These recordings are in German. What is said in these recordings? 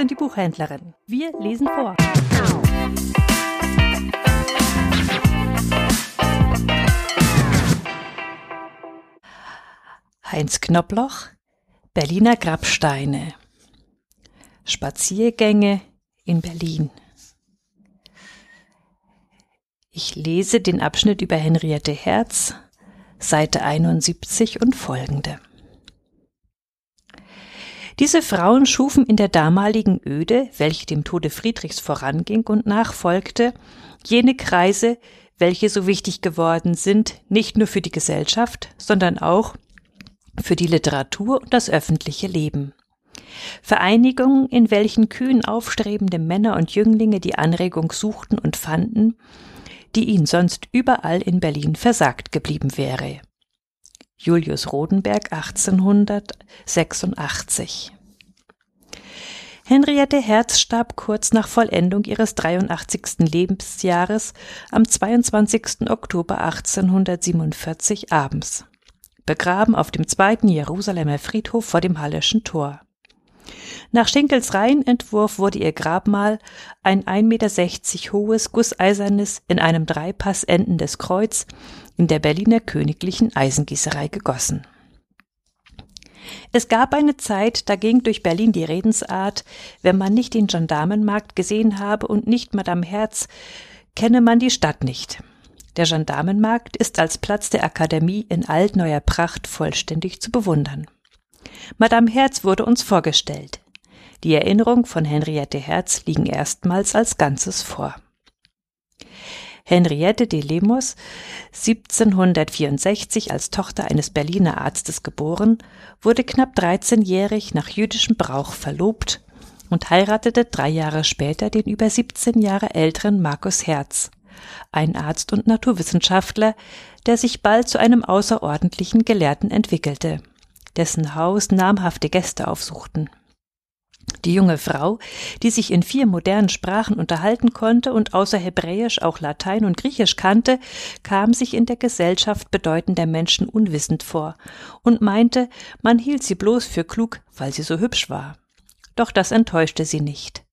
sind die Buchhändlerinnen. Wir lesen vor. Heinz Knobloch, Berliner Grabsteine. Spaziergänge in Berlin. Ich lese den Abschnitt über Henriette Herz, Seite 71 und folgende. Diese Frauen schufen in der damaligen Öde, welche dem Tode Friedrichs voranging und nachfolgte, jene Kreise, welche so wichtig geworden sind, nicht nur für die Gesellschaft, sondern auch für die Literatur und das öffentliche Leben. Vereinigungen, in welchen kühn aufstrebende Männer und Jünglinge die Anregung suchten und fanden, die ihnen sonst überall in Berlin versagt geblieben wäre. Julius Rodenberg 1886 Henriette Herz starb kurz nach Vollendung ihres 83. Lebensjahres am 22. Oktober 1847 abends begraben auf dem zweiten Jerusalemer Friedhof vor dem Halleschen Tor. Nach Schenkels Reihenentwurf wurde ihr Grabmal ein 1,60 Meter hohes, gusseisernes, in einem Dreipass endendes Kreuz in der Berliner Königlichen Eisengießerei gegossen. Es gab eine Zeit, da ging durch Berlin die Redensart, wenn man nicht den Gendarmenmarkt gesehen habe und nicht Madame Herz, kenne man die Stadt nicht. Der Gendarmenmarkt ist als Platz der Akademie in altneuer Pracht vollständig zu bewundern. Madame Herz wurde uns vorgestellt. Die Erinnerung von Henriette Herz liegen erstmals als Ganzes vor. Henriette de Lemos, 1764 als Tochter eines Berliner Arztes geboren, wurde knapp 13-jährig nach jüdischem Brauch verlobt und heiratete drei Jahre später den über 17 Jahre älteren Markus Herz, ein Arzt und Naturwissenschaftler, der sich bald zu einem außerordentlichen Gelehrten entwickelte, dessen Haus namhafte Gäste aufsuchten. Die junge Frau, die sich in vier modernen Sprachen unterhalten konnte und außer Hebräisch auch Latein und Griechisch kannte, kam sich in der Gesellschaft bedeutender Menschen unwissend vor und meinte, man hielt sie bloß für klug, weil sie so hübsch war. Doch das enttäuschte sie nicht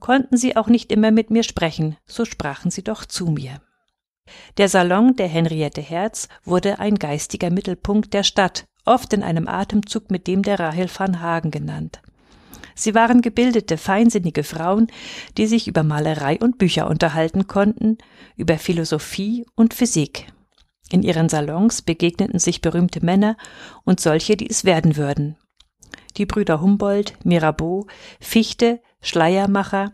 konnten sie auch nicht immer mit mir sprechen, so sprachen sie doch zu mir. Der Salon der Henriette Herz wurde ein geistiger Mittelpunkt der Stadt, oft in einem Atemzug mit dem der Rahel van Hagen genannt. Sie waren gebildete, feinsinnige Frauen, die sich über Malerei und Bücher unterhalten konnten, über Philosophie und Physik. In ihren Salons begegneten sich berühmte Männer und solche, die es werden würden. Die Brüder Humboldt, Mirabeau, Fichte, Schleiermacher,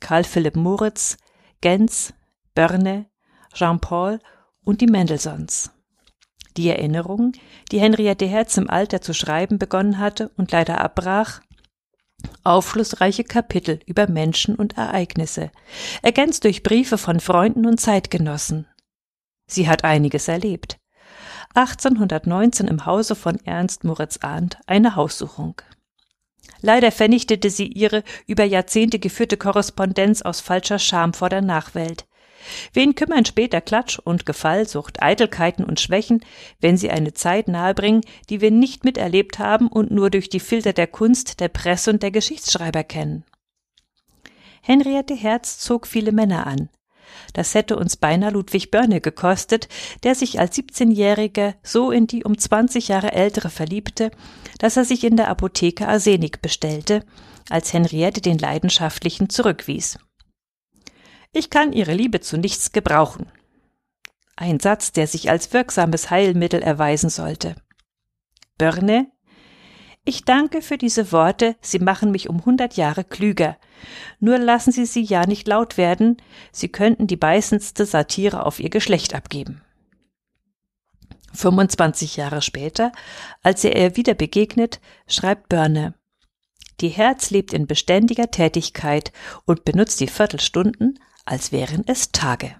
Karl Philipp Moritz, Gens, Börne, Jean-Paul und die Mendelssohns. Die Erinnerung, die Henriette Herz im Alter zu schreiben begonnen hatte und leider abbrach, aufschlussreiche Kapitel über Menschen und Ereignisse, ergänzt durch Briefe von Freunden und Zeitgenossen. Sie hat einiges erlebt. 1819 im Hause von Ernst Moritz Arndt eine Haussuchung. Leider vernichtete sie ihre über Jahrzehnte geführte Korrespondenz aus falscher Scham vor der Nachwelt. Wen kümmern später Klatsch und Gefallsucht, Eitelkeiten und Schwächen, wenn sie eine Zeit nahebringen, die wir nicht miterlebt haben und nur durch die Filter der Kunst, der Presse und der Geschichtsschreiber kennen? Henriette Herz zog viele Männer an. Das hätte uns beinahe Ludwig Börne gekostet, der sich als 17-Jähriger so in die um 20 Jahre ältere verliebte, dass er sich in der Apotheke Arsenik bestellte, als Henriette den Leidenschaftlichen zurückwies. Ich kann Ihre Liebe zu nichts gebrauchen. Ein Satz, der sich als wirksames Heilmittel erweisen sollte. Börne, ich danke für diese Worte, sie machen mich um hundert Jahre klüger. Nur lassen Sie sie ja nicht laut werden, sie könnten die beißendste Satire auf ihr Geschlecht abgeben. 25 Jahre später, als er ihr wieder begegnet, schreibt Börne, die Herz lebt in beständiger Tätigkeit und benutzt die Viertelstunden, als wären es Tage.